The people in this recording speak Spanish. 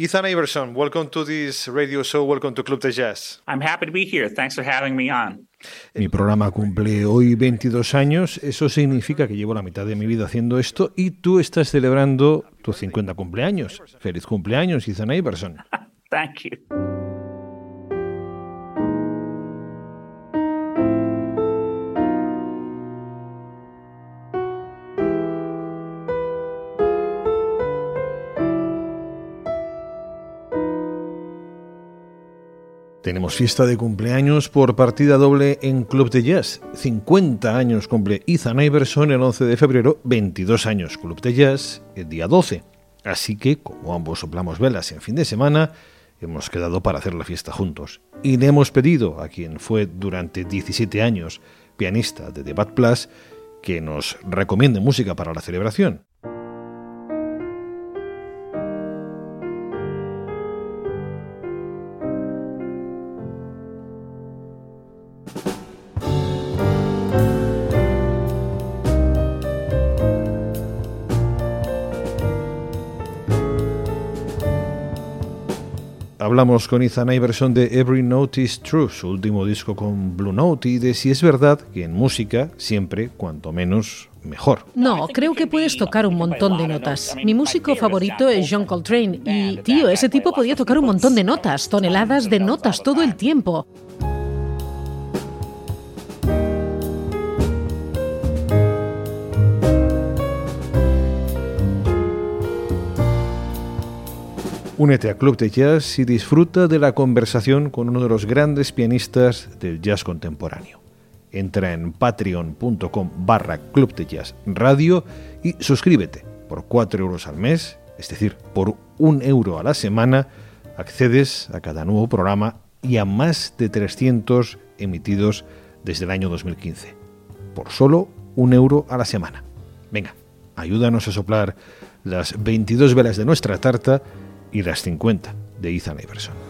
Ethan Iverson, welcome to this radio show. Welcome to Club de Jazz. I'm happy to be here. Thanks for having me on. Mi programa cumple hoy 22 años. Eso significa que llevo la mitad de mi vida haciendo esto y tú estás celebrando tus 50 cumpleaños. Feliz cumpleaños, Ethan Iverson. Thank you. Tenemos fiesta de cumpleaños por partida doble en Club de Jazz. 50 años cumple Ethan Iverson el 11 de febrero, 22 años Club de Jazz el día 12. Así que, como ambos soplamos velas en fin de semana, hemos quedado para hacer la fiesta juntos. Y le hemos pedido a quien fue durante 17 años pianista de The Bad Plus que nos recomiende música para la celebración. Hablamos con Ethan Iverson de Every Note is True, su último disco con Blue Note, y de si es verdad que en música siempre, cuanto menos, mejor. No, creo que puedes tocar un montón de notas. Mi músico favorito es John Coltrane y, tío, ese tipo podía tocar un montón de notas, toneladas de notas todo el tiempo. Únete a Club de Jazz y disfruta de la conversación con uno de los grandes pianistas del jazz contemporáneo. Entra en patreon.com barra Club de Jazz Radio y suscríbete. Por 4 euros al mes, es decir, por un euro a la semana, accedes a cada nuevo programa y a más de 300 emitidos desde el año 2015. Por solo un euro a la semana. Venga, ayúdanos a soplar las 22 velas de nuestra tarta y las 50 de Ethan Iverson.